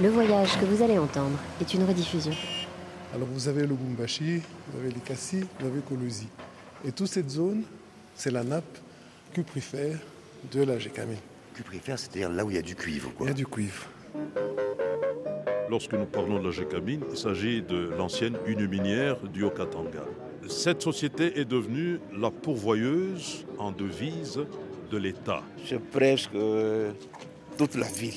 Le voyage que vous allez entendre est une rediffusion. Alors vous avez le Bumbashi, vous avez les Kassi, vous avez Kolosi. Et toute cette zone, c'est la nappe cuprifère de la Gécamine. Cuprifère, c'est-à-dire là où il y a du cuivre, quoi. Il y a du cuivre. Lorsque nous parlons de la Gécamine, il s'agit de l'ancienne une minière du Haut-Katanga. Cette société est devenue la pourvoyeuse en devises de l'État. C'est presque toute la ville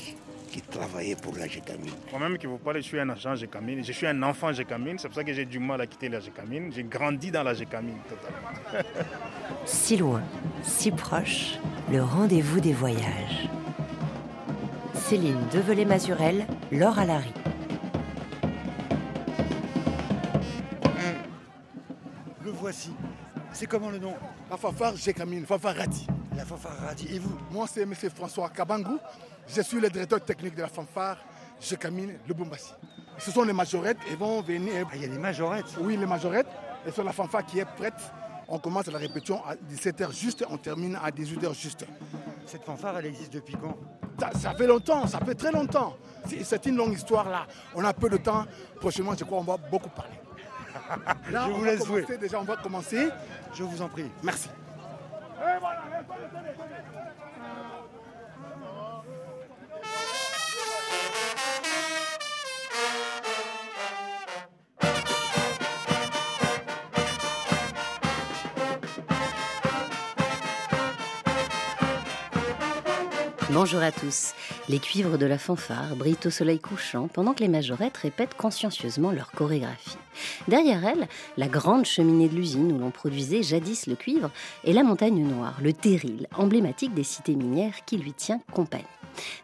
qui travaillait pour la Gécamine. Moi-même qui vous parle, je suis un agent Gécamine. Je suis un enfant Gécamine. C'est pour ça que j'ai du mal à quitter la Gécamine. J'ai grandi dans la Gécamine totalement. si loin, si proche, le rendez-vous des voyages. Céline Develay-Mazurel, Laure Alary. Le voici. C'est comment le nom? La fanfare Gécamine, fanfare Radi. La fanfare Radi. Et vous? Moi, c'est M. François Kabangou. Je suis le directeur technique de la fanfare Gécamine Lubumbashi. Ce sont les majorettes et vont venir. Ah, il y a les majorettes Oui, les majorettes. Et c'est la fanfare qui est prête. On commence la répétition à 17h juste, on termine à 18h juste. Cette fanfare, elle existe depuis quand? Ça, ça, fait longtemps, ça fait très longtemps. C'est une longue histoire là. On a peu de temps. Prochainement, je crois, on va beaucoup parler. Là, je vous laisse jouer. Déjà, on va commencer. Je vous en prie. Merci. Bonjour à tous. Les cuivres de la fanfare brillent au soleil couchant pendant que les majorettes répètent consciencieusement leur chorégraphie. Derrière elles, la grande cheminée de l'usine où l'on produisait jadis le cuivre et la montagne noire, le terril, emblématique des cités minières qui lui tient compagnie.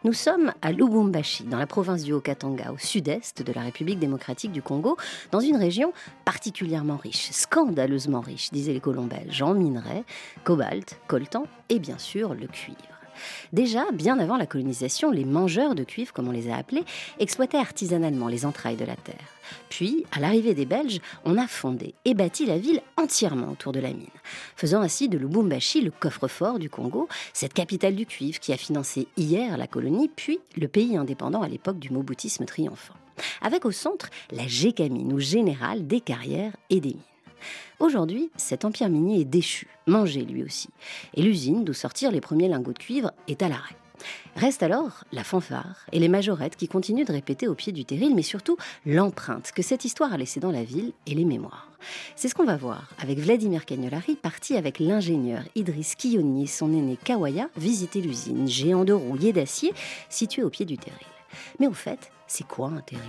Nous sommes à Lubumbashi, dans la province du Haut-Katanga, au sud-est de la République démocratique du Congo, dans une région particulièrement riche, scandaleusement riche, disaient les colons en minerais, cobalt, coltan et bien sûr le cuivre. Déjà, bien avant la colonisation, les mangeurs de cuivre, comme on les a appelés, exploitaient artisanalement les entrailles de la terre. Puis, à l'arrivée des Belges, on a fondé et bâti la ville entièrement autour de la mine, faisant ainsi de Lubumbashi le coffre-fort du Congo, cette capitale du cuivre qui a financé hier la colonie, puis le pays indépendant à l'époque du moboutisme triomphant. Avec au centre la Gécamine ou générale des carrières et des mines. Aujourd'hui, cet empire minier est déchu, mangé lui aussi, et l'usine d'où sortir les premiers lingots de cuivre est à l'arrêt. Reste alors la fanfare et les majorettes qui continuent de répéter au pied du terril, mais surtout l'empreinte que cette histoire a laissée dans la ville et les mémoires. C'est ce qu'on va voir avec Vladimir Cagnolari, parti avec l'ingénieur Idriss Kionnier et son aîné Kawaya visiter l'usine, géant de rouille et d'acier située au pied du terril. Mais au fait, c'est quoi un terril?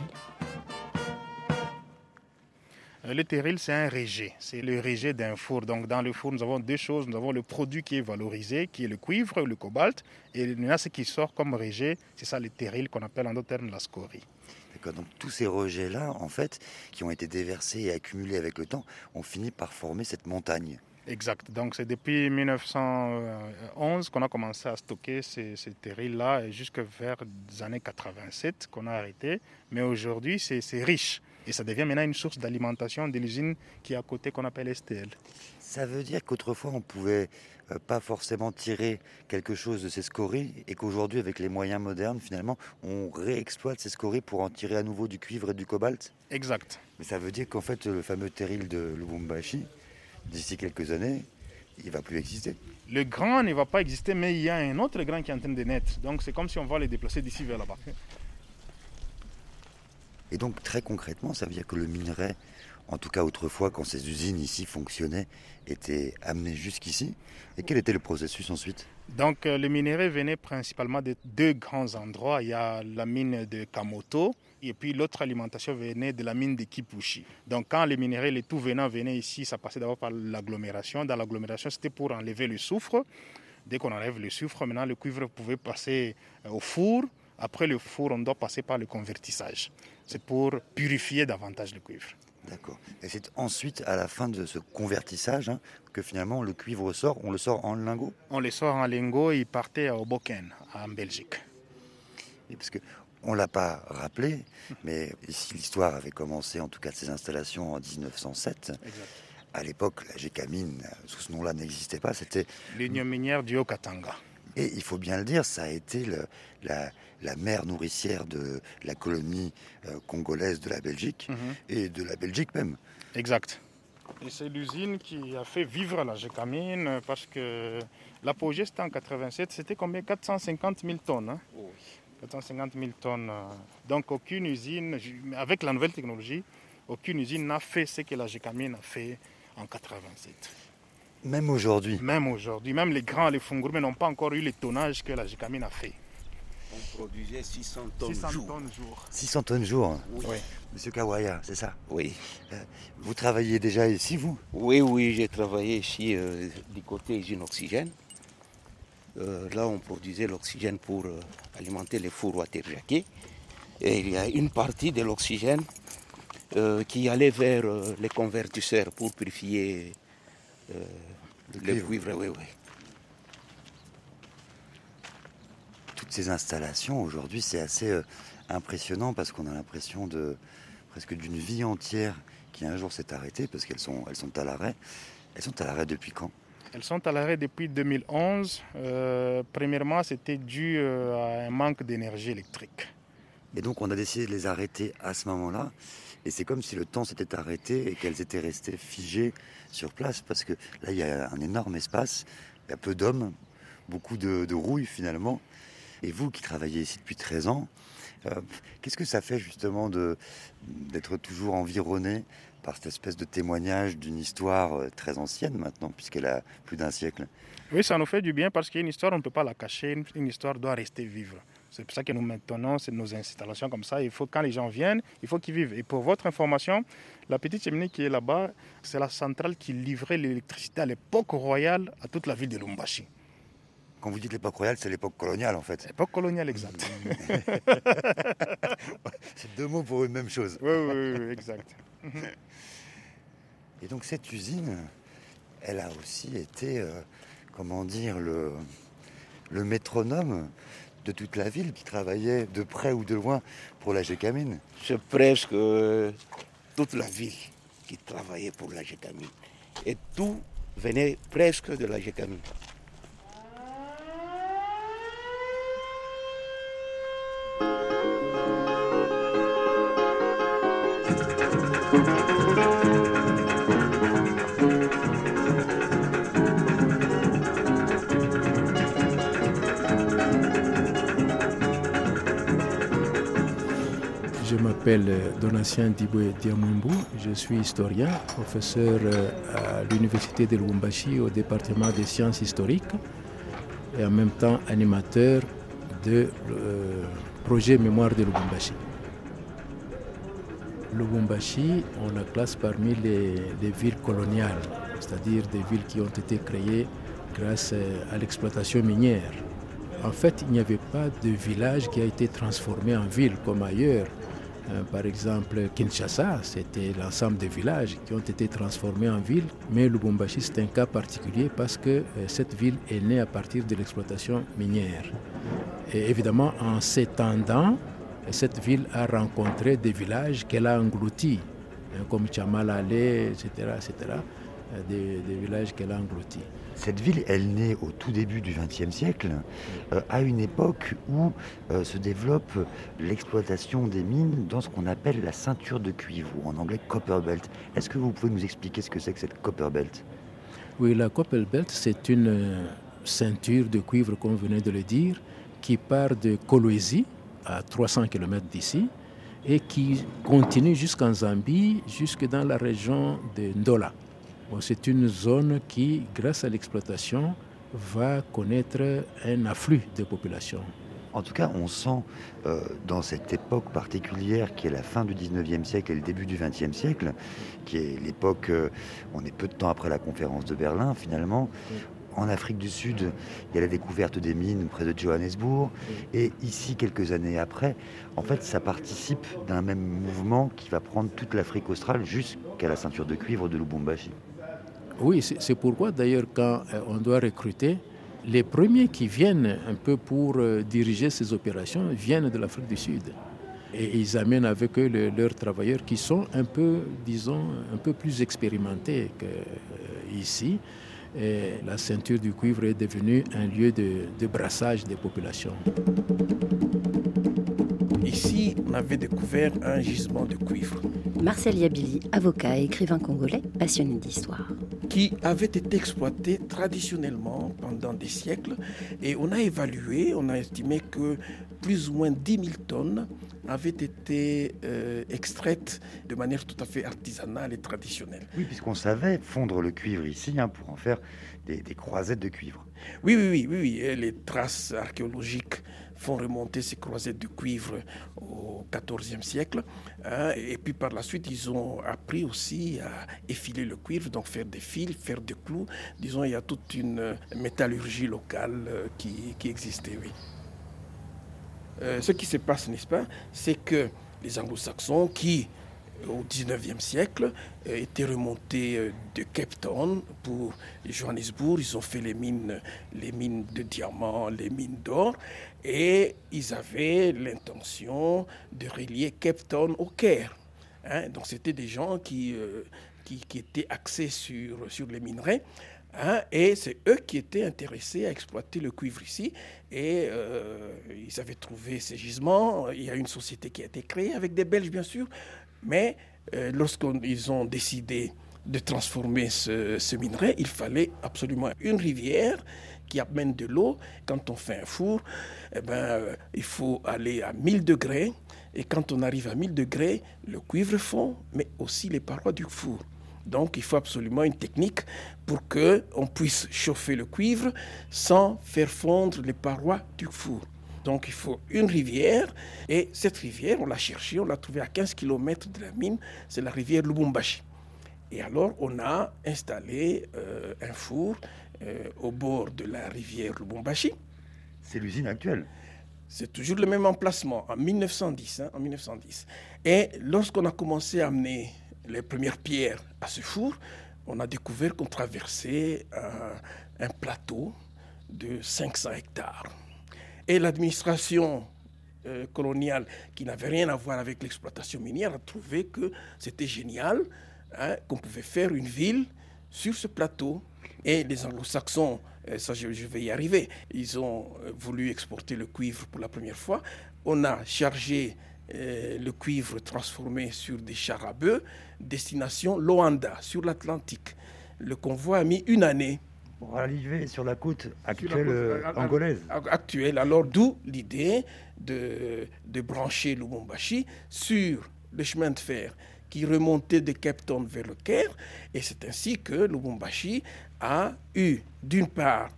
Le terril, c'est un rejet. C'est le rejet d'un four. Donc, dans le four, nous avons deux choses. Nous avons le produit qui est valorisé, qui est le cuivre, le cobalt. Et il y en a ce qui sort comme rejet. C'est ça le terril qu'on appelle en d'autres termes la scorie. D'accord. Donc, tous ces rejets-là, en fait, qui ont été déversés et accumulés avec le temps, ont fini par former cette montagne. Exact. Donc c'est depuis 1911 qu'on a commencé à stocker ces, ces terrils-là et jusque vers les années 87 qu'on a arrêté. Mais aujourd'hui, c'est riche. Et ça devient maintenant une source d'alimentation de l'usine qui est à côté qu'on appelle STL. Ça veut dire qu'autrefois on pouvait euh, pas forcément tirer quelque chose de ces scories et qu'aujourd'hui avec les moyens modernes finalement on réexploite ces scories pour en tirer à nouveau du cuivre et du cobalt Exact. Mais ça veut dire qu'en fait le fameux terril de Lubumbashi, d'ici quelques années, il va plus exister. Le grand ne va pas exister, mais il y a un autre grand qui est en train de naître. Donc c'est comme si on va les déplacer d'ici vers là-bas. Et donc très concrètement, ça veut dire que le minerai, en tout cas autrefois quand ces usines ici fonctionnaient, était amené jusqu'ici. Et quel était le processus ensuite? Donc euh, le minerai venait principalement de deux grands endroits. Il y a la mine de Kamoto et puis l'autre alimentation venait de la mine de Kipushi. Donc quand les minéraux, les tout venants venaient ici, ça passait d'abord par l'agglomération. Dans l'agglomération, c'était pour enlever le soufre. Dès qu'on enlève le soufre, maintenant le cuivre pouvait passer euh, au four. Après le four, on doit passer par le convertissage. C'est pour purifier davantage le cuivre. D'accord. Et c'est ensuite, à la fin de ce convertissage, hein, que finalement le cuivre sort. On le sort en lingots On le sort en lingots et il partait au Boken, en Belgique. Et parce que on l'a pas rappelé, mais ici l'histoire avait commencé, en tout cas de ces installations, en 1907. Exact. À l'époque, la Gécamine, sous ce nom-là, n'existait pas. C'était l'union minière du Haut-Katanga. Et il faut bien le dire, ça a été la, la, mère nourricière de la colonie euh, congolaise de la Belgique mhm. et de la Belgique même. Exact. Et c'est l'usine qui a fait vivre la Gécamine parce que l'apogée c'était en 87, c'était combien? 450 000 tonnes. Hein? 450 000 tonnes. Euh. Donc aucune usine, avec la nouvelle technologie, aucune usine n'a fait ce que la Gécamine a fait en 87. Même aujourd'hui Même aujourd'hui. Même les grands, les Fungourmés n'ont pas encore eu les tonnages que la Gécamine a fait. On produisait 600 tonnes 600 jour. tonnes jour. 600 tonnes jour Oui. Monsieur Kawaya, c'est ça? Oui. Euh, vous travaillez déjà ici, vous? Oui, oui, j'ai travaillé ici euh, du côté usine oxygène. Euh, là, on produisait l'oxygène pour alimenter les fours water-jackés. Et il y a une partie de l'oxygène qui allait vers les convertisseurs pour purifier le, cuivre. Oui, oui. Toutes ces installations, aujourd'hui, c'est assez euh, impressionnant parce qu'on a l'impression de presque d'une vie entière qui un jour s'est arrêtée parce qu'elles sont, elles sont à l'arrêt. Elles sont à l'arrêt depuis quand? Elles sont à l'arrêt depuis 2011. Euh, premièrement, c'était dû euh, à un manque d'énergie électrique. Et donc, on a décidé de les arrêter à ce moment-là. Et c'est comme si le temps s'était arrêté et qu'elles étaient restées figées sur place, parce que là, il y a un énorme espace, il y a peu d'hommes, beaucoup de, de rouille finalement. Et vous qui travaillez ici depuis 13 ans, euh, qu'est-ce que ça fait justement d'être toujours environné par cette espèce de témoignage d'une histoire euh, très ancienne maintenant, puisqu'elle a plus d'un siècle? Oui, ça nous fait du bien parce qu'une histoire, on ne peut pas la cacher, une histoire doit rester vivre. C'est pour ça que nous maintenons nos installations comme ça. Il faut, quand les gens viennent, il faut qu'ils vivent. Et pour votre information, la petite cheminée qui est là-bas, c'est la centrale qui livrait l'électricité à l'époque royale à toute la ville de Lumbashi. Quand vous dites l'époque royale, c'est l'époque coloniale en fait. L'époque coloniale, exact. c'est deux mots pour une même chose. Oui, oui, oui, exact. Et donc cette usine, elle a aussi été, euh, comment dire, le, le métronome de toute la ville qui travaillait de près ou de loin pour la Gécamine C'est presque euh, toute la ville qui travaillait pour la Gécamine. Et tout venait presque de la Gécamine. M'appelle Donatien Diboué Diamumbu, je suis historien, professeur euh, à l'Université de Lubumbashi au département des sciences historiques et en même temps animateur de euh, projet Mémoire de Lubumbashi. Lubumbashi, on la classe parmi les, les villes coloniales, c'est-à-dire des villes qui ont été créées grâce à l'exploitation minière. En fait, il n'y avait pas de village qui a été transformé en ville comme ailleurs. Euh, par exemple, Kinshasa, c'était l'ensemble des villages qui ont été transformés en ville, mais Lubumbashi, c'est un cas particulier parce que euh, cette ville est née à partir de l'exploitation minière. Et évidemment, en s'étendant, cette ville a rencontré des villages qu'elle a engloutis, hein, comme Chamalale, etc., etc., euh, des villages qu'elle a engloutis. Cette ville, elle naît au tout début du XXe siècle, euh, à une époque où euh, se développe l'exploitation des mines dans ce qu'on appelle la ceinture de cuivre, ou en anglais copper belt. Est-ce que vous pouvez nous expliquer ce que c'est que cette copper belt? Oui, la copper belt, c'est une euh, ceinture de cuivre, comme vous venez de le dire, qui part de Kolwezi, à 300 km d'ici, et qui continue jusqu'en Zambie, jusque dans la région de Ndola c'est une zone qui, grâce à l'exploitation, va connaître un afflux de population. En tout cas, on sent euh, dans cette époque particulière qui est la fin du 19e siècle et le début du 20e siècle, qui est l'époque, euh, on est peu de temps après la conférence de Berlin finalement, en Afrique du Sud, il y a la découverte des mines près de Johannesburg. Et ici, quelques années après, en fait, ça participe d'un même mouvement qui va prendre toute l'Afrique australe jusqu'à la ceinture de cuivre de Lubumbashi. Oui, c'est pourquoi d'ailleurs quand euh, on doit recruter, les premiers qui viennent un peu pour euh, diriger ces opérations viennent de l'Afrique du Sud. Et ils amènent avec eux leurs travailleurs qui sont un peu, disons, un peu plus expérimentés qu'ici. Et la ceinture du cuivre est devenue un lieu de, de brassage des populations. Ici, on avait découvert un gisement de cuivre. Marcel Yabili, avocat et écrivain congolais passionné d'histoire. Qui avait été exploité traditionnellement pendant des siècles. Et on a évalué, on a estimé que plus ou moins 10 000 tonnes avaient été euh, extraites de manière tout à fait artisanale et traditionnelle. Oui, puisqu'on savait fondre le cuivre ici hein, pour en faire des, croisettes de cuivre. Oui, oui, oui, oui, oui. les traces archéologiques font remonter ces croisettes de cuivre au XIVe siècle. Hein, et puis par la suite, ils ont appris aussi à effiler le cuivre, donc faire des fils, faire des clous. Disons, il y a toute une métallurgie locale euh, qui, qui existait, oui. Euh, ce qui se passe, n'est-ce pas, c'est que les anglo-saxons qui, au 19e siècle, euh, étaient remontés euh, de Cape Town pour Johannesburg. Ils ont fait les mines, les mines de diamants, les mines d'or, et ils avaient l'intention de relier Cape Town au Caire. Hein. Donc c'était des gens qui, qui, qui, étaient axés sur, sur les minerais. Hein, et c'est eux qui étaient intéressés à exploiter le cuivre ici. Et euh, ils avaient trouvé ces gisements. Il y a une société qui a été créée avec des Belges, bien sûr. Mais euh, lorsqu'ils ont décidé de transformer ce, minerai, il fallait absolument une rivière qui amène de l'eau. Quand on fait un four, eh ben, il faut aller à 1000 degrés. Et quand on arrive à 1000 degrés, le cuivre fond, mais aussi les parois du four. Donc il faut absolument une technique pour qu'on puisse chauffer le cuivre sans faire fondre les parois du four. Donc il faut une rivière et cette rivière, on l'a cherchée, on l'a trouvée à 15 km de la mine, c'est la rivière Lubumbashi. Et alors on a installé euh, un four euh, au bord de la rivière Lubumbashi. C'est l'usine actuelle c'est toujours le même emplacement, en 1910. Hein, en 1910. Et lorsqu'on a commencé à amener les premières pierres à ce four, on a découvert qu'on traversait un, plateau de 500 hectares. Et l'administration euh, coloniale, qui n'avait rien à voir avec l'exploitation minière, a trouvé que c'était génial, hein, qu'on pouvait faire une ville sur ce plateau. Et les anglo-saxons, euh, ça je, vais y arriver, ils ont euh, voulu exporter le cuivre pour la première fois. On a chargé le cuivre transformé sur des chars destination Loanda, sur l'Atlantique. Le convoi a mis une année. Pour arriver sur la côte actuelle euh, angolaise. Actuelle. Alors d'où l'idée de, de brancher Lubumbashi sur le chemin de fer qui remontait de Cape Town vers le Caire. Et c'est ainsi que Lubumbashi a eu, d'une part,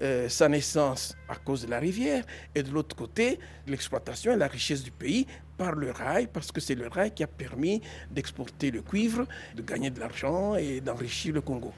euh, sa naissance à cause de la rivière, et de l'autre côté, l'exploitation et la richesse du pays par le rail, parce que c'est le rail qui a permis d'exporter le cuivre, de gagner de l'argent et d'enrichir le Congo.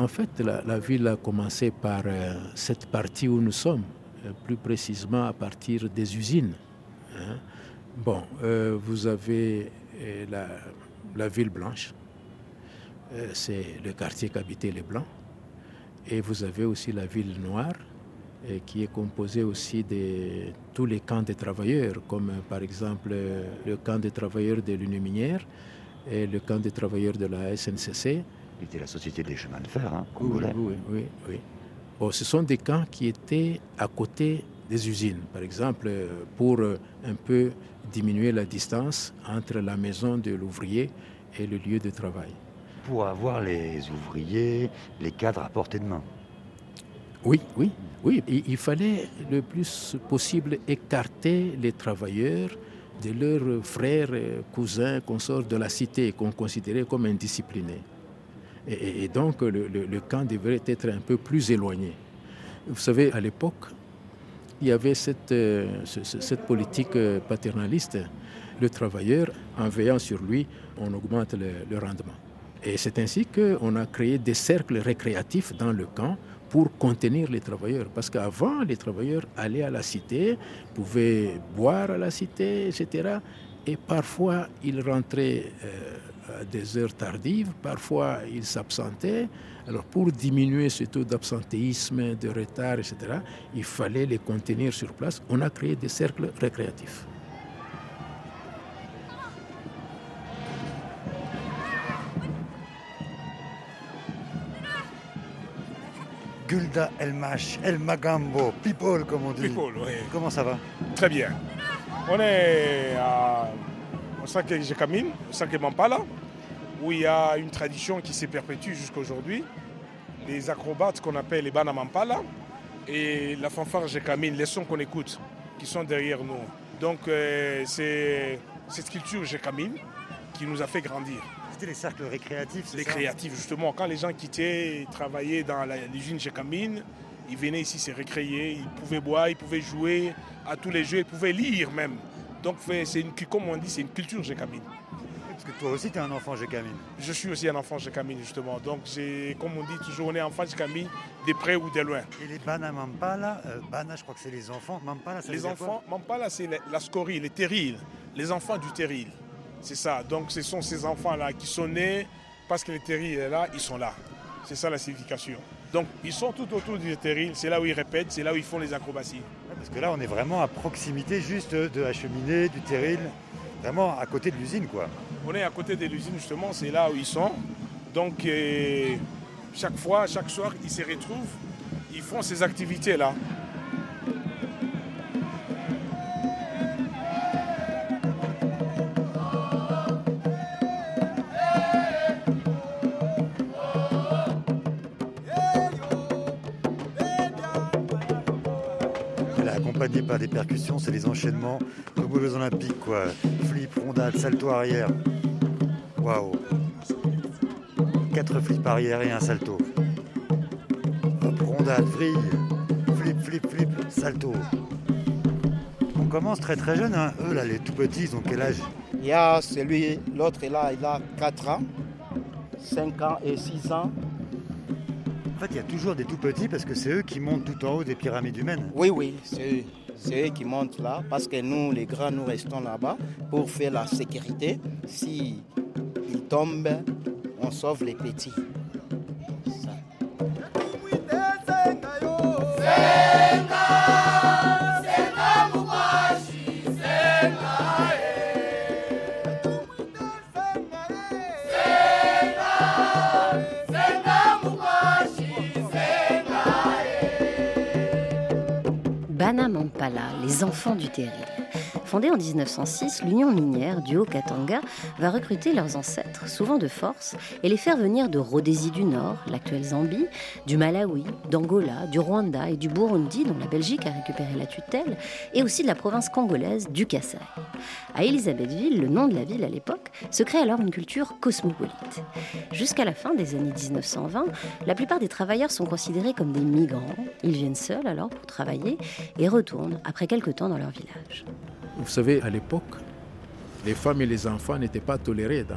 En fait, la, ville a commencé par euh, cette partie où nous sommes, euh, plus précisément à partir des usines. Hein. Bon, euh, vous avez la, ville blanche, c'est le quartier qu'habitaient les Blancs, et vous avez aussi la ville noire, qui est composée aussi de tous les camps des travailleurs, comme par exemple le camp des travailleurs de l'Union minière et le camp des travailleurs de la SNCC était la Société des chemins de fer, hein, congolais. Oui, oui, oui. Bon, ce sont des camps qui étaient à côté des usines, par exemple, pour euh, un peu diminuer la distance entre la maison de l'ouvrier et le lieu de travail. Pour avoir les ouvriers, les cadres à portée de main. Oui, oui, oui. Il fallait le plus possible écarter les travailleurs de leurs frères, cousins, consorts de la cité qu'on considérait comme indisciplinés. Et, donc le, camp devrait être un peu plus éloigné. Vous savez, à l'époque, il y avait cette, euh, politique euh, paternaliste. Le travailleur, en veillant sur lui, on augmente le, rendement. Et c'est ainsi qu'on a créé des cercles récréatifs dans le camp pour contenir les travailleurs. Parce qu'avant, les travailleurs allaient à la cité, pouvaient boire à la cité, etc. Et parfois, ils rentraient euh, à des heures tardives, parfois, ils s'absentaient. Alors, pour diminuer ce taux d'absentéisme, de retard, etc., il fallait les contenir sur place. On a créé des cercles récréatifs. Gulda Elmash, El Magambo, People comme on dit. People, oui. Comment ça va? Très bien. On est à, au Saké Jekamine, au Saké Mampala, où il y a une tradition qui s'est perpétue jusqu'à aujourd'hui. Les acrobates qu'on appelle les Bana Mampala et la fanfare Jekamine, les sons qu'on écoute, qui sont derrière nous. Donc euh, c'est cette culture Jekamine qui nous a fait grandir les cercles récréatifs, Les créatifs, justement. Quand les gens quittaient, travaillaient dans l'usine chez Camine, ils venaient ici se récréer, ils pouvaient boire, ils pouvaient jouer à tous les jeux, ils pouvaient lire même. Donc c'est une, comme on dit, c'est une culture Camine. Parce que toi aussi, tu es un enfant Camine. Je suis aussi un enfant Camine, justement. Donc, comme on dit toujours, on est enfant Camine, de près ou de loin. Et les Bana Mampala, euh, Bana, je crois que c'est les enfants. Mampala, ça Les enfants, Mampala, c'est la, la, scorie, les terrils, les enfants du terril. C'est ça. Donc ce sont ces enfants-là qui sont nés parce que le terril est là, ils sont là. C'est ça la signification. Donc ils sont tout autour du terril, c'est là où ils répètent, c'est là où ils font les acrobaties. Parce que là on est vraiment à proximité juste de la cheminée, du terril, vraiment à côté de l'usine quoi. On est à côté de l'usine justement, c'est là où ils sont. Donc euh, chaque fois, chaque soir, ils se retrouvent, ils font ces activités-là. Par des percussions, c'est les enchaînements comme aux Olympiques, quoi. Flip, rondade, salto arrière. Waouh. Quatre flips arrière et un salto. Hop, rondade, vrille, flip, flip, flip, salto. On commence très très jeune, hein. Eux là, les tout petits, ils ont quel âge? Il y a celui, l'autre là, il a 4 ans, 5 ans et 6 ans. En fait, il y a toujours des tout petits parce que c'est eux qui montent tout en haut des pyramides humaines. Oui, oui, c'est eux qui montent là parce que nous, les grands, nous restons là-bas pour faire la sécurité. Si ils tombent, on sauve les petits. Les enfants du terril. Fondée en 1906, l'Union minière du Haut-Katanga va recruter leurs ancêtres, souvent de force, et les faire venir de Rhodésie du Nord, l'actuelle Zambie, du Malawi, d'Angola, du Rwanda et du Burundi, dont la Belgique a récupéré la tutelle, et aussi de la province congolaise du Kassai. À Elisabethville, le nom de la ville à l'époque, se crée alors une culture cosmopolite. Jusqu'à la fin des années 1920, la plupart des travailleurs sont considérés comme des migrants. Ils viennent seuls alors pour travailler et retournent après quelques temps dans leur village. Vous savez, à l'époque, les femmes et les enfants n'étaient pas tolérés dans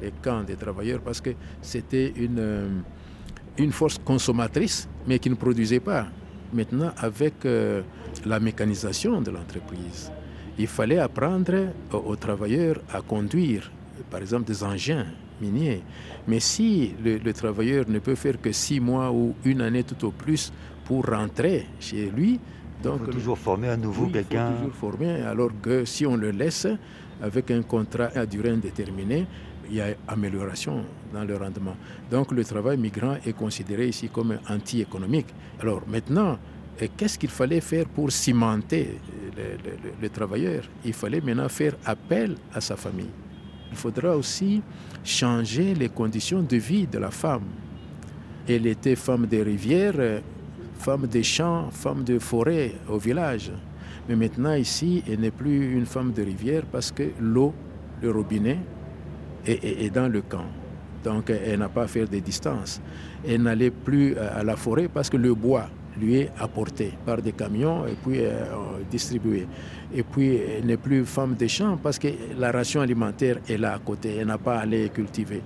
les camps des travailleurs parce que c'était une, euh, force consommatrice, mais qui ne produisait pas. Maintenant, avec euh, la mécanisation de l'entreprise, il fallait apprendre aux, travailleurs à conduire, par exemple, des engins miniers. Mais si le, travailleur ne peut faire que six mois ou une année tout au plus pour rentrer chez lui, donc, il faut toujours former à nouveau quelqu'un. Il faut toujours former, alors que si on le laisse avec un contrat à durée indéterminée, il y a amélioration dans le rendement. Donc le travail migrant est considéré ici comme anti-économique. Alors maintenant, qu'est-ce qu'il fallait faire pour cimenter le, travailleur? Il fallait maintenant faire appel à sa famille. Il faudra aussi changer les conditions de vie de la femme. Elle était femme des rivières, femme des champs, femme de forêt au village. Mais maintenant, ici, elle n'est plus une femme de rivière parce que l'eau, le robinet, est, dans le camp. Donc, elle n'a pas à faire des distances. Elle n'allait plus à la forêt parce que le bois lui est apporté par des camions et puis euh, distribué. Et puis, elle n'est plus femme des champs parce que la ration alimentaire est là à côté. Elle n'a pas à aller cultiver.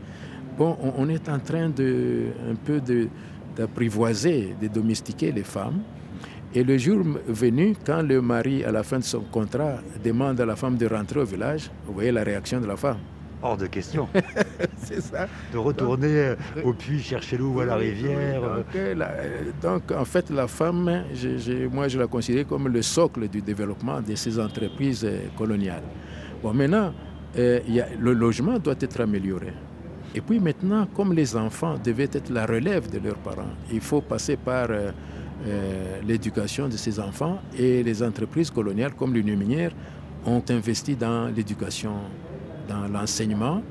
Bon, on, est en train de, un peu de, d'apprivoiser, de domestiquer les femmes. Et le jour venu, quand le mari, à la fin de son contrat, demande à la femme de rentrer au village, vous voyez la réaction de la femme. Hors de question. c'est ça. De retourner euh, au puits chercher l'eau ou à la rivière. Euh, donc, en fait, la femme, moi je la considère comme le socle du développement de ces entreprises euh, coloniales. Bon, maintenant, le logement doit être amélioré. Et puis maintenant, comme les enfants devaient être la relève de leurs parents, il faut passer par l'éducation de ces enfants et les entreprises coloniales comme l'Union minière ont investi dans l'éducation dans l'enseignement.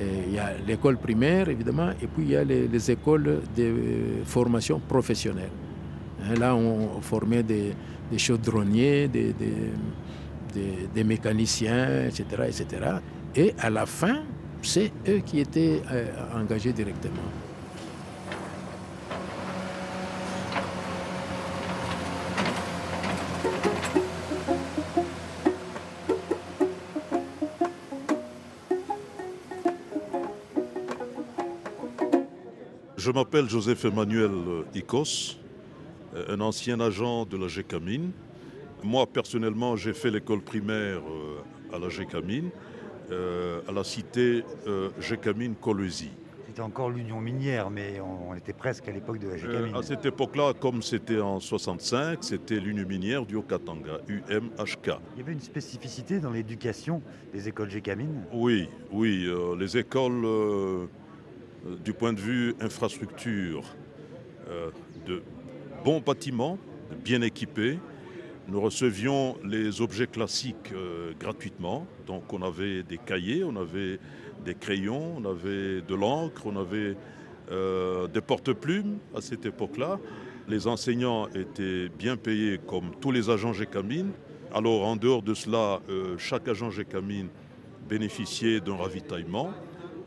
Il y a l'école primaire, évidemment, et puis il y a les, écoles de formation professionnelle. Hein, là, on formait des, chaudronniers, des, des, mécaniciens, etc., etc. Et à la fin, c'est eux qui étaient euh, engagés directement. Je m'appelle Joseph Emmanuel Icos, euh, un ancien agent de la GECAMINE. Moi, personnellement, j'ai fait l'école primaire euh, à la GECAMINE, euh, à la cité GECAMINE Colosie. C'était encore l'union minière, mais on, était presque à l'époque de la GECAMINE. à cette époque-là, comme c'était en 65, c'était l'union minière du Haut-Katanga, UMHK. Il y avait une spécificité dans l'éducation des écoles GECAMINE Oui, oui. les écoles euh, du point de vue infrastructure, euh, de bons bâtiments, bien équipés. Nous recevions les objets classiques euh, gratuitement. Donc on avait des cahiers, on avait des crayons, on avait de l'encre, on avait des porte-plumes à cette époque-là. Les enseignants étaient bien payés comme tous les agents GECAMINE. Alors en dehors de cela, chaque agent GECAMINE bénéficiait d'un ravitaillement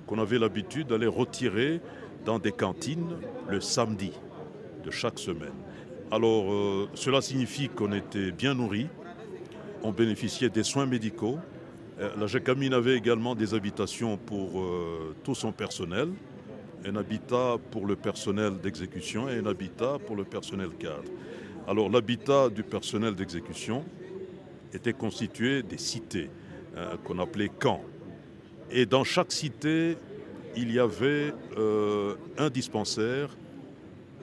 qu'on avait l'habitude d'aller retirer dans des cantines le samedi de chaque semaine. Alors euh, cela signifie qu'on était bien nourri, on bénéficiait des soins médicaux. Euh, la GECAMINE avait également des habitations pour euh, tout son personnel, un habitat pour le personnel d'exécution et un habitat pour le personnel cadre. Alors l'habitat du personnel d'exécution était constitué des cités qu'on appelait camps. Et dans chaque cité, il y avait un dispensaire,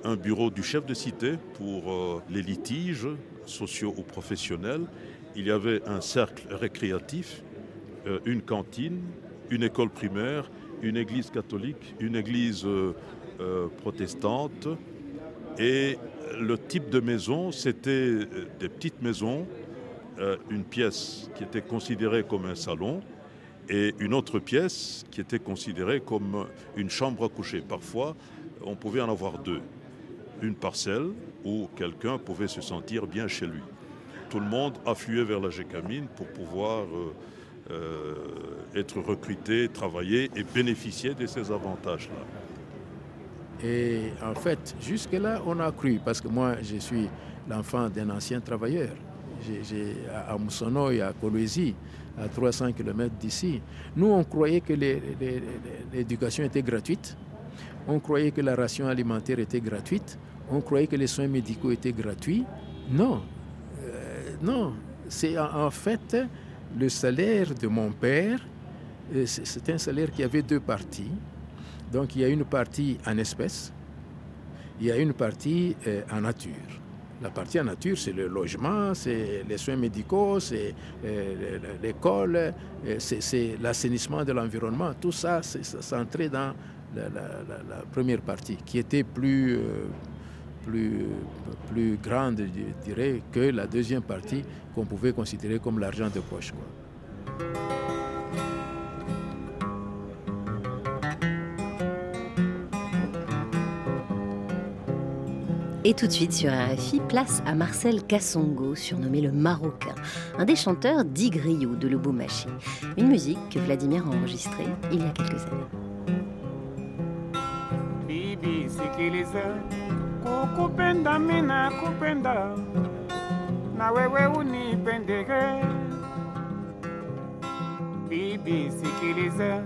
un bureau du chef de cité pour euh, les litiges sociaux ou professionnels. Il y avait un cercle récréatif, euh, une cantine, une école primaire, une église catholique, une église protestante. Et le type de maison, c'était des petites maisons, une pièce qui était considérée comme un salon, et une autre pièce qui était considérée comme une chambre à coucher. Parfois, on pouvait en avoir deux. Une parcelle où quelqu'un pouvait se sentir bien chez lui. Tout le monde affluait vers la Gécamine pour pouvoir euh, euh, être recruté, travailler et bénéficier de ces avantages-là. Et en fait, jusque-là, on a cru, parce que moi, je suis l'enfant d'un ancien travailleur. À Moussono à Coloésie, à 300 km d'ici. Nous, on croyait que l'éducation était gratuite, on croyait que la ration alimentaire était gratuite, on croyait que les soins médicaux étaient gratuits. Non, euh, non, c'est en, fait le salaire de mon père, euh, c'est un salaire qui avait deux parties. Donc il y a une partie en espèces, il y a une partie euh, en nature. La partie en nature, c'est le logement, c'est les soins médicaux, c'est l'école, c'est l'assainissement de l'environnement. Tout ça, c'est centré dans la, première partie, qui était plus, plus, plus grande, je dirais, que la deuxième partie qu'on pouvait considérer comme l'argent de poche. Et tout de suite sur RFI, place à Marcel Kassongo, surnommé le Marocain, un des chanteurs dits griots de Lubumbashi. Une musique que Vladimir a enregistrée il y a quelques années. Kukupenda mina kupenda na wewe unipendeke bibi sikiliza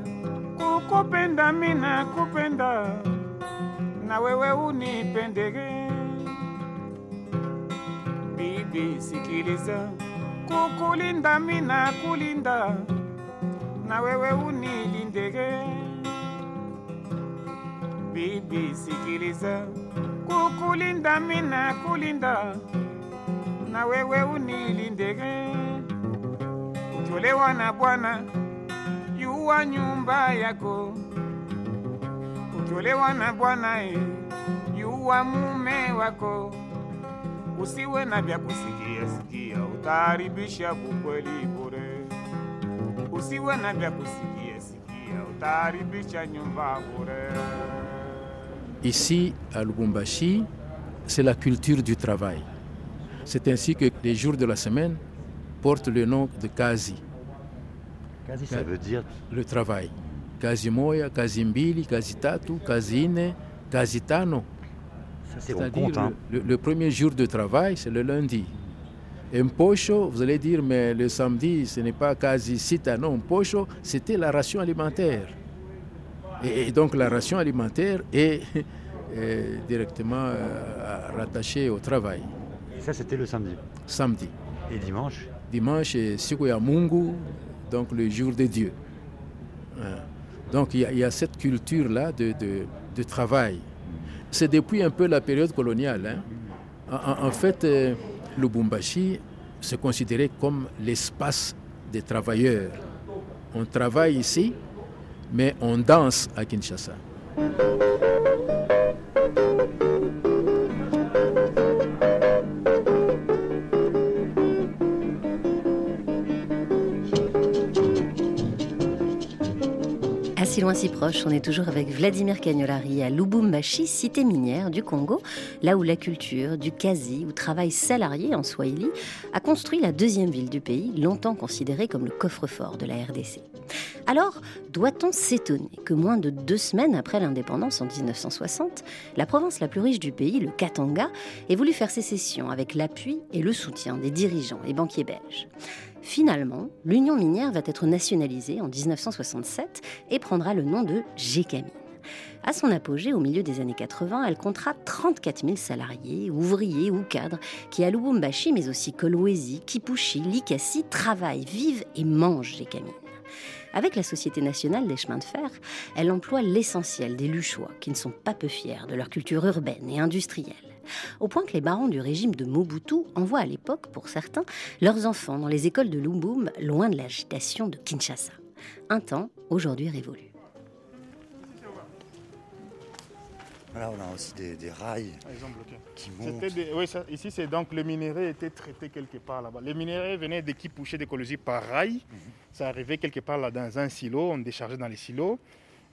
kukupenda mina kupenda na wewe unipendege. Bibi sikiliza, kukulinda mina kulinda, na wewe unilindege. Bibi sikiliza, kukulinda mina kulinda, na wewe unilindege. Ukiolewa na bwana yuwa nyumba yako, ukiolewa na bwana yuwa mume wako. Usiwe na vya kusikia sikia, utaharibisha kukweli bure. Usiwe na vya kusikia sikia, utaharibisha nyumba bure. Ici, à Lubumbashi, c'est la culture du travail. C'est ainsi que les jours de la semaine portent le nom de Kazi. Kazi, ça veut dire Le travail. Kazi moya, kazi mbili, kazi tatu, kazi ine, kazi tano. Ça, c'est on C'est-à-dire compte. Hein. le, premier jour de travail, c'est le lundi. Et Mpocho, vous allez dire, mais le samedi, ce n'est pas quasi sita. Non, Mpocho, c'était la ration alimentaire. Et, et donc la ration alimentaire est directement euh, rattachée au travail. Et ça, c'était le samedi. Samedi. Et dimanche Dimanche, c'est Siku ya Mungu, donc le jour de Dieu. Hein. Donc il y, a- il y a cette culture-là de, de- de travail. C'est depuis un peu la période coloniale. hein. En fait, euh, Lubumbashi se considérait comme l'espace des travailleurs. On travaille ici, mais on danse à Kinshasa. Si loin, si proche, on est toujours avec Vladimir Cagnolari à Lubumbashi, cité minière du Congo, là où la culture du quasi ou travail salarié en Swahili a construit la deuxième ville du pays, longtemps considérée comme le coffre-fort de la RDC. Alors, doit-on s'étonner que moins de deux semaines après l'indépendance en 1960, la province la plus riche du pays, le Katanga, ait voulu faire sécession avec l'appui et le soutien des dirigeants et banquiers belges? Finalement, l'Union minière va être nationalisée en 1967 et prendra le nom de GECAMINE. À son apogée, au milieu des années 80, elle comptera 34 000 salariés, ouvriers ou cadres qui, à Lubumbashi, mais aussi Kolwezi, Kipushi, Likasi, travaillent, vivent et mangent GECAMINE. Avec la Société nationale des chemins de fer, elle emploie l'essentiel des Luchois, qui ne sont pas peu fiers de leur culture urbaine et industrielle. Au point que les barons du régime de Mobutu envoient à l'époque, pour certains, leurs enfants dans les écoles de Lubum, loin de l'agitation de Kinshasa. Un temps aujourd'hui révolu. Voilà, on a aussi des, des rails Ah, ils ont bloqué. qui montent. Des- oui, ça- ici, c'est donc le minerai était traité quelque part là-bas. Le minerai venait d'équipoucher d'écologie par rail. Ça arrivait quelque part là dans un silo, on déchargeait dans les silos.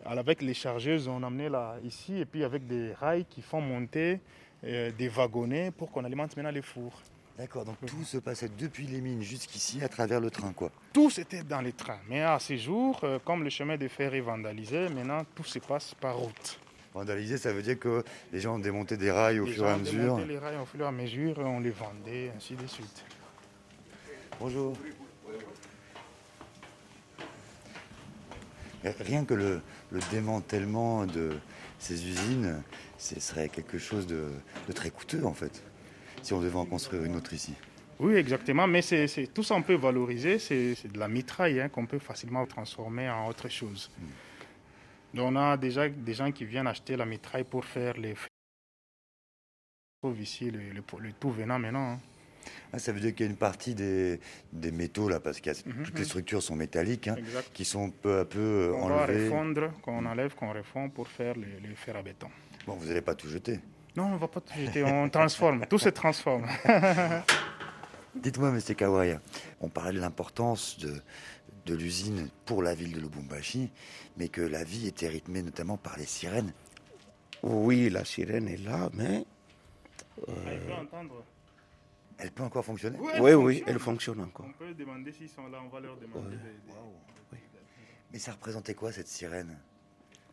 Alors, avec les chargeuses, on emmenait là ici et puis avec des rails qui font monter euh, des wagonnets pour qu'on alimente maintenant les fours. D'accord, donc tout se passait depuis les mines jusqu'ici à travers le train, quoi. Tout c'était dans les trains. Mais à ces jours, euh, comme le chemin de fer est vandalisé, maintenant tout se passe par route. Vandalisé, ça veut dire que les gens ont démonté des rails au Les fur et à mesure. les rails au fur et à mesure, on les vendait, ainsi de suite. Bonjour. Rien que le, le démantèlement de ces usines, ce serait quelque chose de, de très coûteux en fait, si on devait en construire une autre ici. Oui, exactement, mais c'est, tout ça on peut valoriser, c'est, de la mitraille hein, qu'on peut facilement transformer en autre chose. Donc on a déjà des gens qui viennent acheter la mitraille pour faire les... Ici le, le- le tout venant maintenant. hein. Ah, ça veut dire qu'il y a une partie des, des métaux là, parce que Mhm, toutes les mhm. structures sont métalliques, hein, qui sont peu à peu On va enlevées. refondre, qu'on enlève, qu'on refond pour faire le, le fer à béton. Bon, vous n'allez pas tout jeter. Non, on ne va pas tout jeter, on transforme, tout se transforme. Dites-moi, M. Kawaya, on parlait de l'importance de, de l'usine pour la ville de Lubumbashi, mais que la vie était rythmée notamment par les sirènes. Oui, la sirène est là, mais euh, Elle peut encore fonctionner? Oui, oui, elle fonctionne encore. On peut demander s'ils sont là, on va leur demander. de- de- Mais ça représentait quoi cette sirène?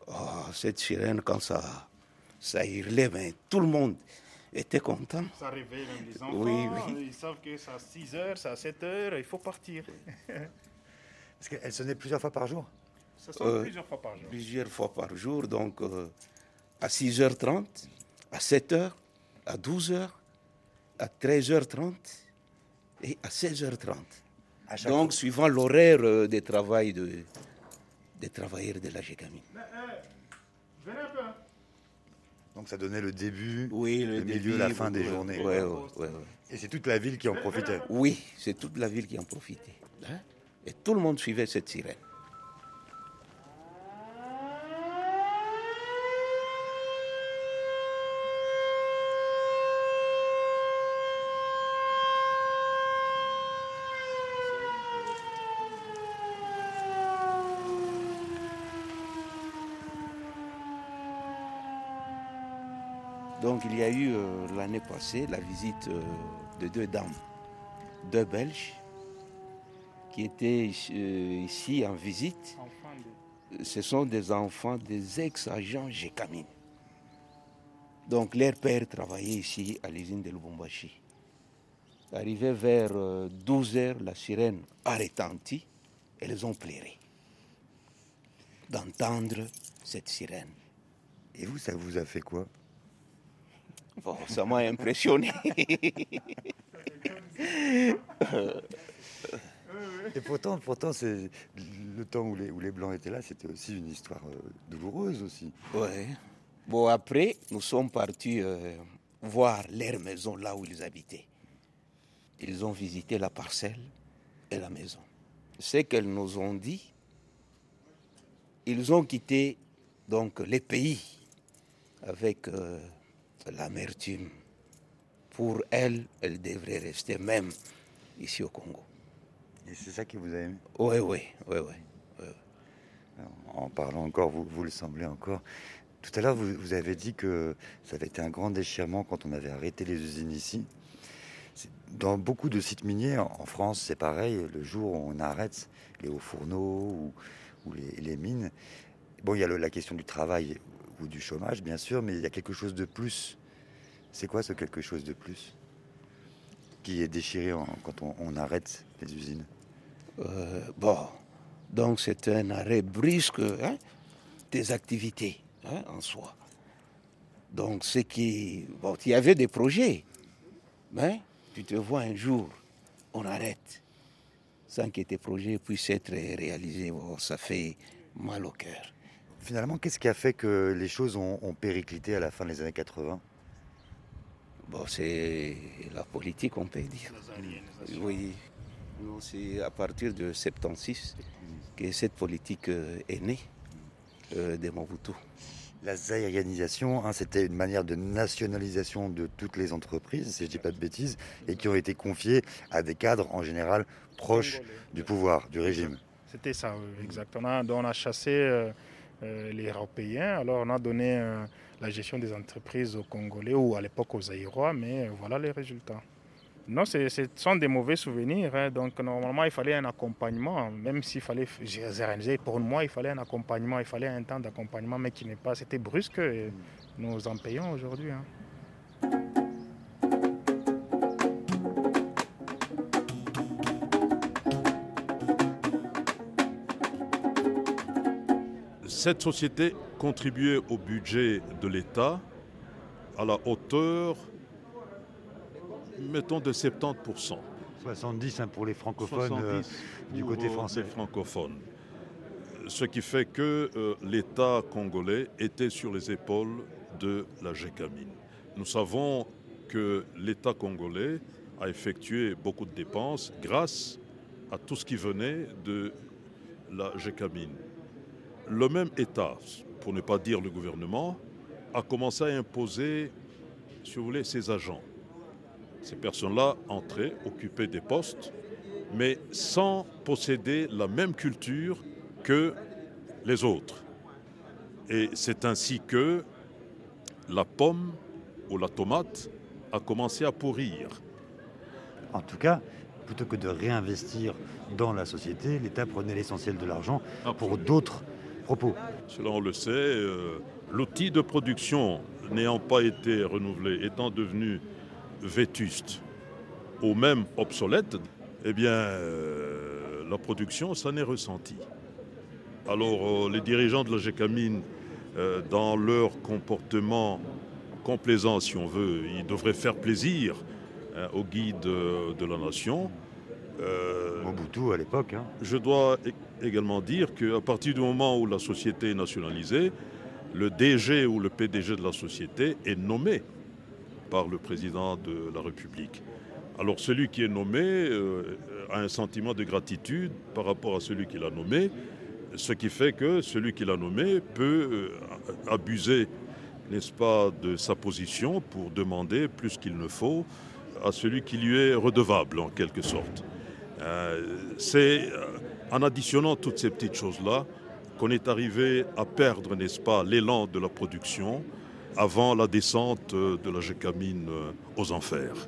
Oh, cette sirène, quand ça, ça hurlait, mais tout le monde était content. Ça réveille même les enfants. Oui, oui. Ils savent que c'est à 6 heures, c'est à 7 heures, il faut partir. Parce qu'elle sonnait plusieurs fois par jour Ça sonne Euh, plusieurs fois par jour. Plusieurs fois par jour, donc euh, à 6h30, à 7h, à 12h, à 13h30 et à 16h30. Donc, suivant l'horaire euh, de travail de, des travailleurs de la GECAMI. Donc ça donnait le début, Oui, le, le milieu, la fin des journées. ouais, ouais. Et c'est toute la ville qui en profitait. Oui, c'est toute la ville qui en profitait. hein? Et tout le monde suivait cette sirène. Donc il y a eu euh, l'année passée la visite euh, de deux dames, deux Belges, qui étaient euh, ici en visite. Ce sont des enfants des ex-agents GECAMIN. Donc leur père travaillait ici à l'usine de Lubumbashi. Arrivé vers 12 heures, la sirène a retenti. Elles ont pleuré d'entendre cette sirène. Et vous, ça vous a fait quoi? Bon, ça m'a impressionné. Et pourtant, pourtant c'est le temps où les, où les Blancs étaient là, c'était aussi une histoire euh, douloureuse aussi. Ouais. Bon, après, nous sommes partis euh, voir leur maison là où ils habitaient. Ils ont visité la parcelle et la maison. Ce qu'elles nous ont dit, ils ont quitté donc les pays avec euh, l'amertume. Pour elles, elles devraient rester même ici au Congo. Et c'est ça qui vous a aimé Oui, oui, oui, oui. En parlant encore, vous, vous le semblez encore. Tout à l'heure, vous, vous avez dit que ça avait été un grand déchirement quand on avait arrêté les usines ici. Dans beaucoup de sites miniers, en en France, c'est pareil. Le jour où on arrête les hauts fourneaux ou, ou les, les mines, bon, il y a le- la question du travail du chômage, bien sûr, mais il y a quelque chose de plus. C'est quoi ce quelque chose de plus qui est déchiré quand on, on arrête les usines? Euh, bon, donc c'est un arrêt brusque hein, des activités hein, en soi. Donc ce qui... Bon, il y avait des projets, mais tu te vois un jour, on arrête, sans que tes projets puissent être réalisés. Bon, ça fait mal au cœur. Finalement, qu'est-ce qui a fait que les choses ont, ont périclité à la fin des années 80 Bon, c'est la politique, on peut dire. Oui, c'est à partir de 76 que cette politique euh, est née euh, de Mobutu. La zaïrianisation, hein, c'était une manière de nationalisation de toutes les entreprises, si je ne dis pas de bêtises, et qui ont été confiées à des cadres en général proches du pouvoir, du régime. C'était ça, oui, exactement. Donc on a chassé euh, euh, les Européens, alors on a donné euh, la gestion des entreprises aux Congolais ou à l'époque aux Aïrois, mais euh, voilà les résultats. Non, c'est- ce sont des mauvais souvenirs. hein. Donc normalement, il fallait un accompagnement, même s'il fallait généraliser. Pour moi, il fallait un accompagnement, il fallait un temps d'accompagnement, mais qui n'est pas. C'était brusque et nous en payons aujourd'hui. hein. Cette société contribuait au budget de l'État à la hauteur, mettons, de 70%. 70 hein, pour les francophones 70 euh, du pour, côté euh, français. les francophones. Ce qui fait que euh, l'État congolais était sur les épaules de la GECAMIN. Nous savons que l'État congolais a effectué beaucoup de dépenses grâce à tout ce qui venait de la GECAMIN. Le même État, pour ne pas dire le gouvernement, a commencé à imposer, si vous voulez, ses agents. Ces personnes-là entraient, occupaient des postes, mais sans posséder la même culture que les autres. Et c'est ainsi que la pomme ou la tomate a commencé à pourrir. En tout cas, plutôt que de réinvestir dans la société, l'État prenait l'essentiel de l'argent pour d'autres Cela, on le sait, euh, l'outil de production n'ayant pas été renouvelé, étant devenu vétuste ou même obsolète, eh bien, euh, la production s'en est ressentie. Alors, euh, les dirigeants de la GECAMIN euh, dans leur comportement complaisant, si on veut. Ils devraient faire plaisir hein, aux guides de la nation. Euh, Mobutu à l'époque. Hein. Je dois également dire qu'à partir du moment où la société est nationalisée, le DG ou le PDG de la société est nommé par le président de la République. Alors celui qui est nommé euh, a un sentiment de gratitude par rapport à celui qui l'a nommé, ce qui fait que celui qui l'a nommé peut euh, abuser, n'est-ce pas, de sa position pour demander plus qu'il ne faut à celui qui lui est redevable en quelque sorte. Euh, c'est en additionnant toutes ces petites choses-là qu'on est arrivé à perdre, n'est-ce pas, l'élan de la production avant la descente de la Gécamine aux enfers.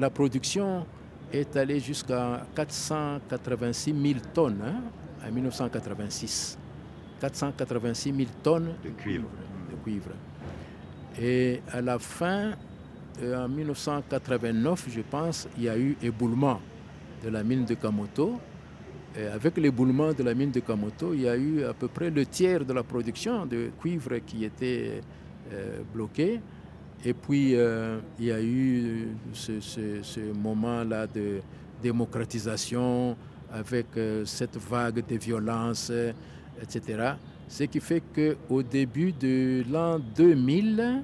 La production est allée jusqu'à 486 000 tonnes hein, en 1986. 486 000 tonnes de cuivre. de cuivre. Et à la fin, euh, en 1989, je pense, il y a eu éboulement de la mine de Kamoto. Et avec l'éboulement de la mine de Kamoto, il y a eu à peu près le tiers de la production de cuivre qui était euh, bloquée. Et puis, euh, il y a eu ce, moment-là de démocratisation avec euh, cette vague de violence, etc. Ce qui fait qu'au début de l'an 2000,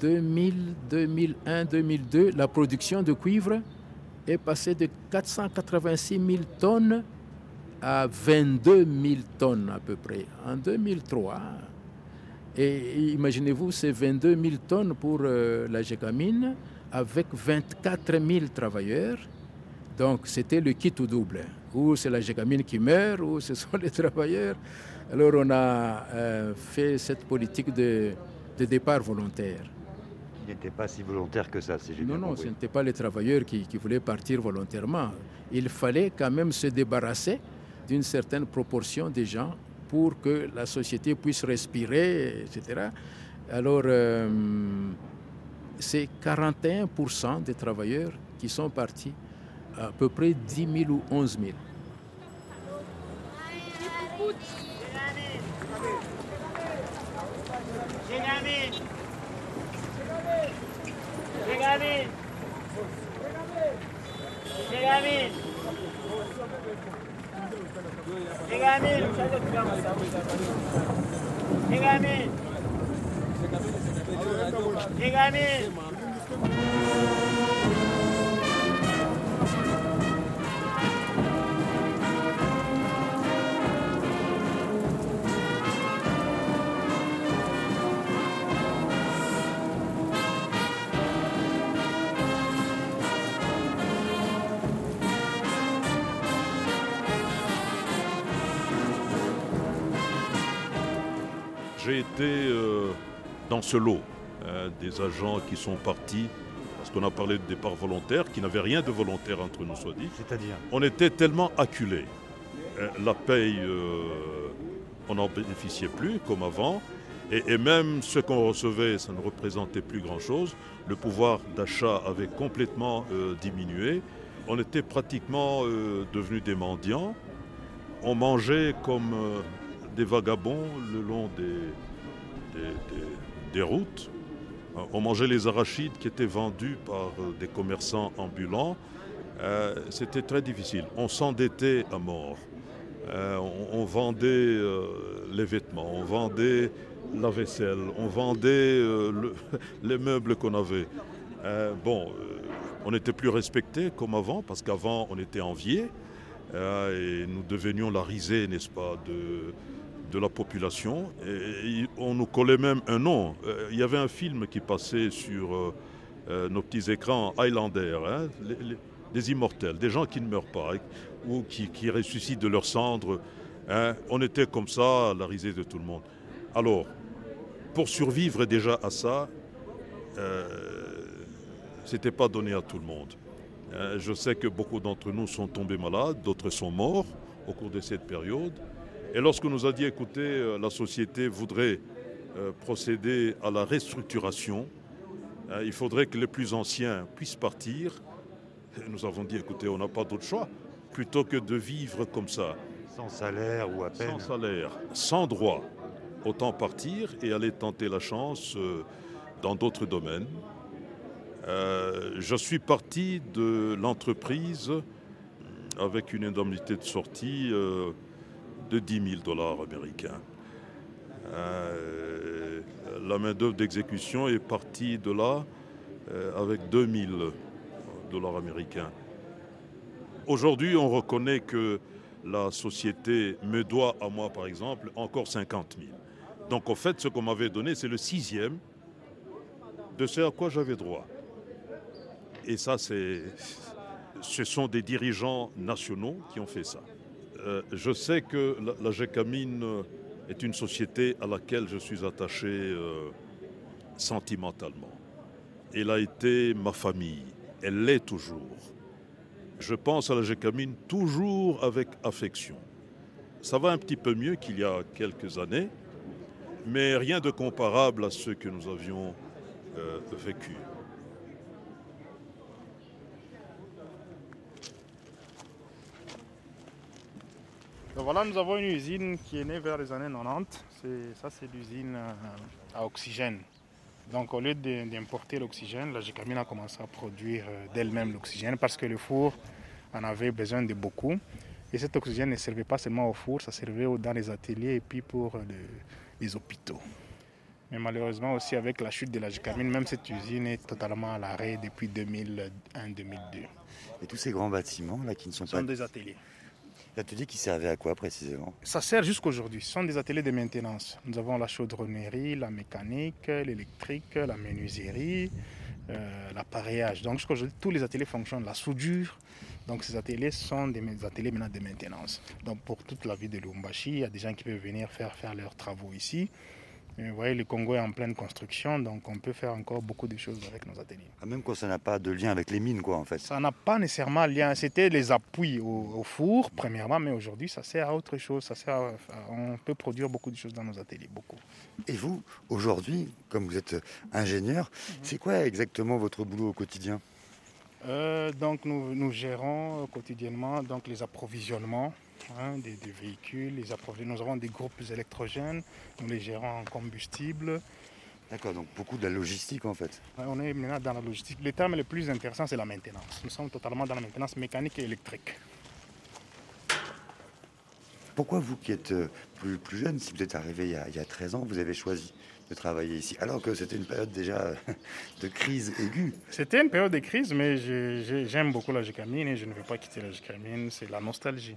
2000, 2001, 2002, la production de cuivre est passée de 486 000 tonnes à 22 000 tonnes à peu près. En 2003, et imaginez-vous, c'est 22 000 tonnes pour euh, la Gécamine avec 24 000 travailleurs. Donc c'était le kit au double. Ou c'est la Gécamine qui meurt, ou ce sont les travailleurs. Alors on a euh, fait cette politique de, départ volontaire. Il n'était pas si volontaire que ça, si j'ai Non, non, ce n'étaient pas les travailleurs qui, qui voulaient partir volontairement. Il fallait quand même se débarrasser d'une certaine proportion des gens pour que la société puisse respirer, etc. Alors, euh, c'est 41% des travailleurs qui sont partis, à peu près 10 000 ou 11 000. Dígame. Dígame. Dans ce lot hein, des agents qui sont partis, parce qu'on a parlé de départ volontaire, qui n'avait rien de volontaire entre nous, soit dit. C'est-à-dire On était tellement acculés. Hein, la paye, euh, on n'en bénéficiait plus comme avant. Et, même ce qu'on recevait, ça ne représentait plus grand-chose. Le pouvoir d'achat avait complètement euh, diminué. On était pratiquement devenus des mendiants. On mangeait comme des vagabonds le long des, des, routes. On mangeait les arachides qui étaient vendus par euh, des commerçants ambulants. Euh, c'était très difficile. On s'endettait à mort. Euh, on, vendait les vêtements, on vendait la vaisselle, on vendait les meubles qu'on avait. bon, on n'était plus respecté comme avant, parce qu'avant on était enviés et nous devenions la risée, n'est-ce pas, de, de la population. On nous collait même un nom. Euh, il y avait un film qui passait sur euh, euh, nos petits écrans, Highlander, hein, les, immortels, des gens qui ne meurent pas ou qui, ressuscitent de leurs cendres. Hein. On était comme ça, la risée de tout le monde. Alors, pour survivre déjà à ça, c'était pas donné à tout le monde. Euh, je sais que beaucoup d'entre nous sont tombés malades, d'autres sont morts au cours de cette période. Et lorsqu'on nous a dit, écoutez, euh, la société voudrait euh, procéder à la restructuration, il faudrait que les plus anciens puissent partir. nous avons dit, écoutez, on n'a pas d'autre choix, plutôt que de vivre comme ça. Sans salaire ou à peine. Sans salaire, sans droit. Autant partir et aller tenter la chance dans d'autres domaines. Euh, je suis parti de l'entreprise avec une indemnité de sortie euh, de 10 000 dollars américains. Euh, la main-d'œuvre d'exécution est partie de là avec 2 000 dollars américains. Aujourd'hui, on reconnaît que la société me doit à moi, par exemple, encore 50 000. Donc, en fait, ce qu'on m'avait donné, c'est le sixième de ce à quoi j'avais droit. Et ça, c'est, ce sont des dirigeants nationaux qui ont fait ça. Euh, je sais que la, GECAMINE est une société à laquelle je suis attaché euh, sentimentalement. Elle a été ma famille. Elle l'est toujours. Je pense à la GECAMINE toujours avec affection. Ça va un petit peu mieux qu'il y a quelques années, mais rien de comparable à ce que nous avions euh, vécu. Voilà, nous avons une usine qui est née vers les années 90. Ça, c'est l'usine euh, à oxygène. Donc, au lieu d'importer l'oxygène, la Gécamine a commencé à produire euh, d'elle-même l'oxygène parce que le four en avait besoin de beaucoup. Et cet oxygène ne servait pas seulement au four, ça servait dans les ateliers et puis pour les hôpitaux. Mais malheureusement aussi avec la chute de la Gécamine, même cette usine est totalement à l'arrêt depuis 2001-2002. Et tous ces grands bâtiments là qui ne sont, sont des ateliers. L'atelier qui servait à quoi précisément? Ça sert jusqu'aujourd'hui. Ce sont des ateliers de maintenance. Nous avons la chaudronnerie, la mécanique, l'électrique, la menuiserie, euh, l'appareillage. Donc tous les ateliers fonctionnent. La soudure. Donc ces ateliers sont des ateliers maintenant de maintenance. Donc pour toute la vie de Lumbashi, il y a des gens qui peuvent venir faire, faire leurs travaux ici. Vous voyez, le Congo est en pleine construction, donc on peut faire encore beaucoup de choses avec nos ateliers. Ah, même quand ça n'a pas de lien avec les mines, quoi, en fait. Ça n'a pas nécessairement lien. C'était les appuis au, four, premièrement, mais aujourd'hui, ça sert à autre chose. Ça sert on peut produire beaucoup de choses dans nos ateliers, beaucoup. Et vous, aujourd'hui, comme vous êtes ingénieur, mhm. c'est quoi exactement votre boulot au quotidien? Euh, donc nous, nous, gérons quotidiennement donc, les approvisionnements Hein, des, véhicules, les Nous avons des groupes électrogènes, nous les gérons en combustible. D'accord, donc beaucoup de la logistique en fait. on est maintenant dans la logistique. Le terme le plus intéressant, c'est la maintenance. Nous sommes totalement dans la maintenance mécanique et électrique. Pourquoi vous qui êtes euh, plus, plus jeune, si vous êtes arrivé il y, a, il y, a, 13 ans, vous avez choisi de travailler ici, alors que c'était une période déjà de crise aiguë? C'était une période de crise, mais j'aime beaucoup la Gécamine et je ne veux pas quitter la Gécamine, c'est la nostalgie.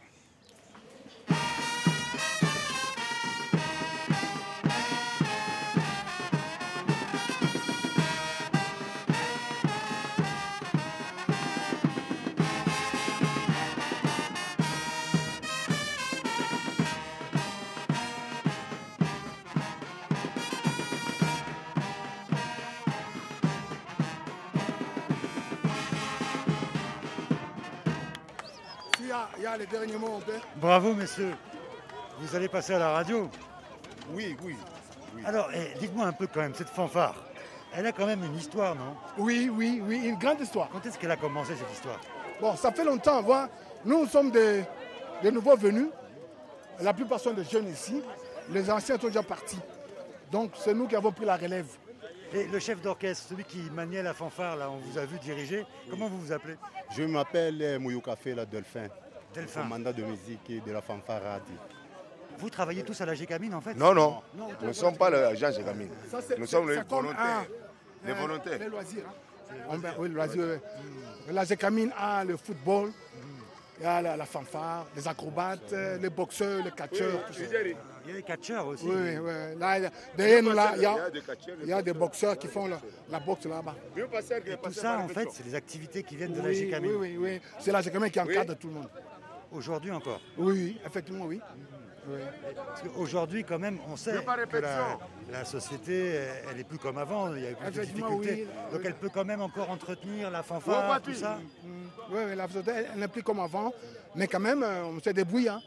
Bravo, messieurs. Vous allez passer à la radio Oui, oui. Alors, eh, dites-moi un peu quand même, cette fanfare, elle a quand même une histoire, non? Oui, oui, oui, une grande histoire. Quand est-ce qu'elle a commencé, cette histoire? Bon, ça fait longtemps. Voilà. Nous sommes des, nouveaux venus. La plupart sont des jeunes ici. Les anciens sont déjà partis. Donc, c'est nous qui avons pris la relève. Et le chef d'orchestre, celui qui maniait la fanfare, là, on vous a vu diriger. Comment vous vous appelez? Je m'appelle euh, Mouyou Café, la Delphin. Commandant de musique et de la fanfare Vous travaillez tous à la Gécamine en fait Non, non. nous ne sommes pas l'agent Gécamine. Nous sommes les volontaires. les volontaires. Les loisirs. Hein. Oui, loisirs. La Gécamine a le football. Il y a la, fanfare, les acrobates, les boxeurs, les catcheurs. Il y a des catcheurs aussi. Oui, oui. Là, derrière nous, là, il y a, il y a des boxeurs qui font la, boxe là-bas. Et tout ça, en fait, c'est des activités qui viennent de la Gécamine. Oui, oui, oui. C'est la Gécamine qui encadre tout le monde. Aujourd'hui encore Oui, effectivement, oui. Aujourd'hui, quand même, on sait que la, société, elle est plus comme avant, il y a plus de difficultés. Donc elle peut quand même encore entretenir la fanfare, tout ça Oui, la société, elle n'est plus comme avant, mais quand même, euh, on s'est débrouillé. Hein.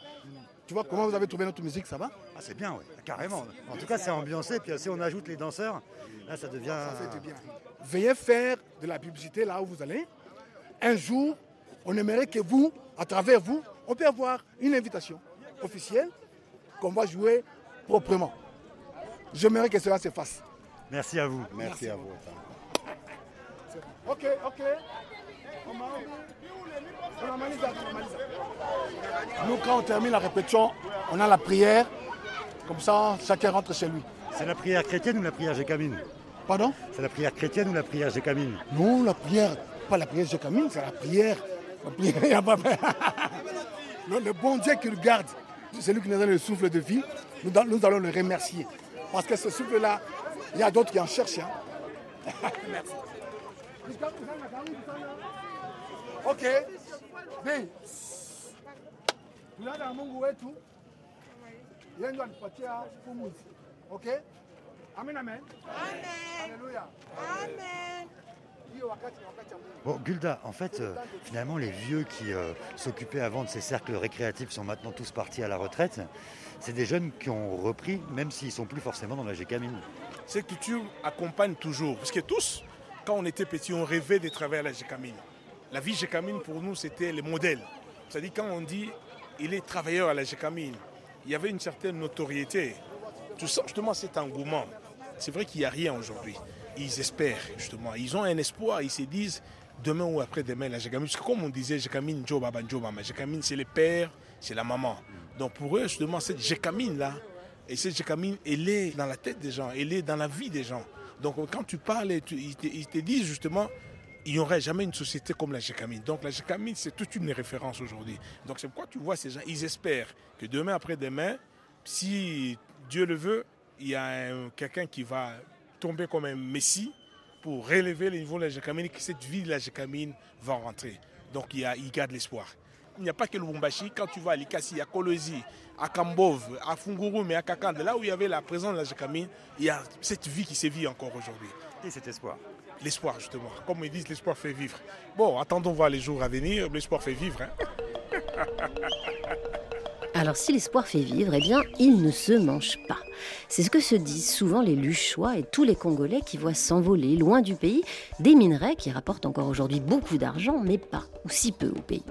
Tu vois comment vous avez trouvé notre musique, ça va? Ah c'est bien, oui, carrément. En tout cas, c'est ambiancé, puis si on ajoute les danseurs, là ça devient... Ça bien. Veuillez faire de la publicité là où vous allez. Un jour, on aimerait que vous, à travers vous, on peut avoir une invitation officielle qu'on va jouer proprement. J'aimerais que cela se fasse. Merci à vous. Merci, à vous. Ok, ok. Nous, quand on termine la répétition, on a la prière. Comme ça, chacun rentre chez lui. C'est la prière chrétienne ou la prière Jécamine Pardon? C'est la prière chrétienne ou la prière Jécamine Non, la prière, pas la prière Jécamine, c'est la prière. La prière, il n'y a pas le, le bon Dieu qui regarde, c'est lui qui nous donne le souffle de vie, nous, nous allons le remercier. Parce que ce souffle-là, il y a d'autres qui en cherchent. Hein. Merci. Ok. Bien. Tunaenda Mungu wetu. Yeye ndo alipatia pumzi. Ok? Amen amen. Amen. Alléluia. Amen. Bon, Gulda, en fait, euh, finalement, les vieux qui euh, s'occupaient avant de ces cercles récréatifs sont maintenant tous partis à la retraite. C'est des jeunes qui ont repris, même s'ils sont plus forcément dans la Gécamine. Cette culture accompagne toujours, parce que tous, quand on était petits, on rêvait de travailler à la Gécamine. La vie Gécamine, pour nous, c'était le modèle. C'est-à-dire, quand on dit il est travailleur à la Gécamine, il y avait une certaine notoriété. Tout ça, justement, cet engouement. C'est vrai qu'il n'y a rien aujourd'hui ils espèrent justement, ils ont un espoir, ils se disent demain ou après-demain, la Jécamine, parce que comme on disait, Jécamine, Baba, mais Jécamine, c'est le père, c'est la maman. Donc pour eux, justement, cette Jécamine-là, et cette Jécamine, elle est dans la tête des gens, elle est dans la vie des gens. Donc quand tu parles, ils, te, disent justement, il n'y aurait jamais une société comme la Jécamine. Donc la Jécamine, c'est toute une référence aujourd'hui. Donc c'est pourquoi tu vois ces gens, ils espèrent que demain après-demain, si Dieu le veut, il y a quelqu'un qui va tomber comme un messie pour relever le niveau de la Jécamine et que cette ville de la Jécamine va rentrer. Donc il, y a, il garde l'espoir. Il n'y a pas que le Lubumbashi. Quand tu vas à Likasi, à Kolosi, à Kambov, à Fungurum et à Kakande, là où il y avait la présence de la Jécamine, il y a cette vie qui sévit encore aujourd'hui. Et cet espoir? L'espoir, justement. Comme ils disent, l'espoir fait vivre. Bon, attendons voir les jours à venir. L'espoir fait vivre. Hein. Alors si l'espoir fait vivre, eh bien, il ne se mange pas. C'est ce que se disent souvent les Luchois et tous les Congolais qui voient s'envoler loin du pays des minerais qui rapportent encore aujourd'hui beaucoup d'argent, mais pas ou si peu au pays.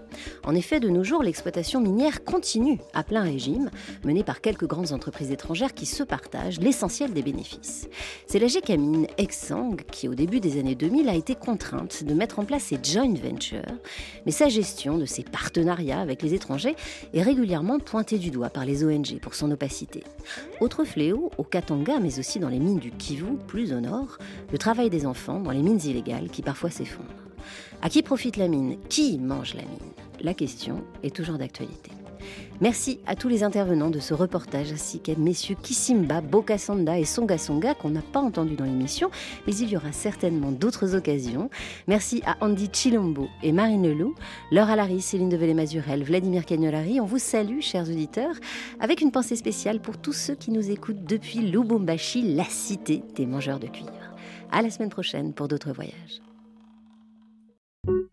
En effet, de nos jours, l'exploitation minière continue à plein régime, menée par quelques grandes entreprises étrangères qui se partagent l'essentiel des bénéfices. C'est la Gécamine Exang qui, au début des années 2000, a été contrainte de mettre en place ses joint ventures, mais sa gestion de ses partenariats avec les étrangers est régulièrement pointée du doigt par les ONG pour son opacité. Autre fléau, au Katanga, mais aussi dans les mines du Kivu, plus au nord, le travail des enfants dans les mines illégales qui parfois s'effondrent. À qui profite la mine? Qui mange la mine? La question est toujours d'actualité. Merci à tous les intervenants de ce reportage, ainsi qu'à messieurs Kisimba, Bokasonda et Songa Songa qu'on n'a pas entendu dans l'émission, mais il y aura certainement d'autres occasions. Merci à Andy Chilombo et Marine Lou, Laure Alary, Céline Develay-Mazurel, Vladimir Cagnolari. On vous salue, chers auditeurs, avec une pensée spéciale pour tous ceux qui nous écoutent depuis Lubumbashi, la cité des mangeurs de cuivre. À la semaine prochaine pour d'autres voyages.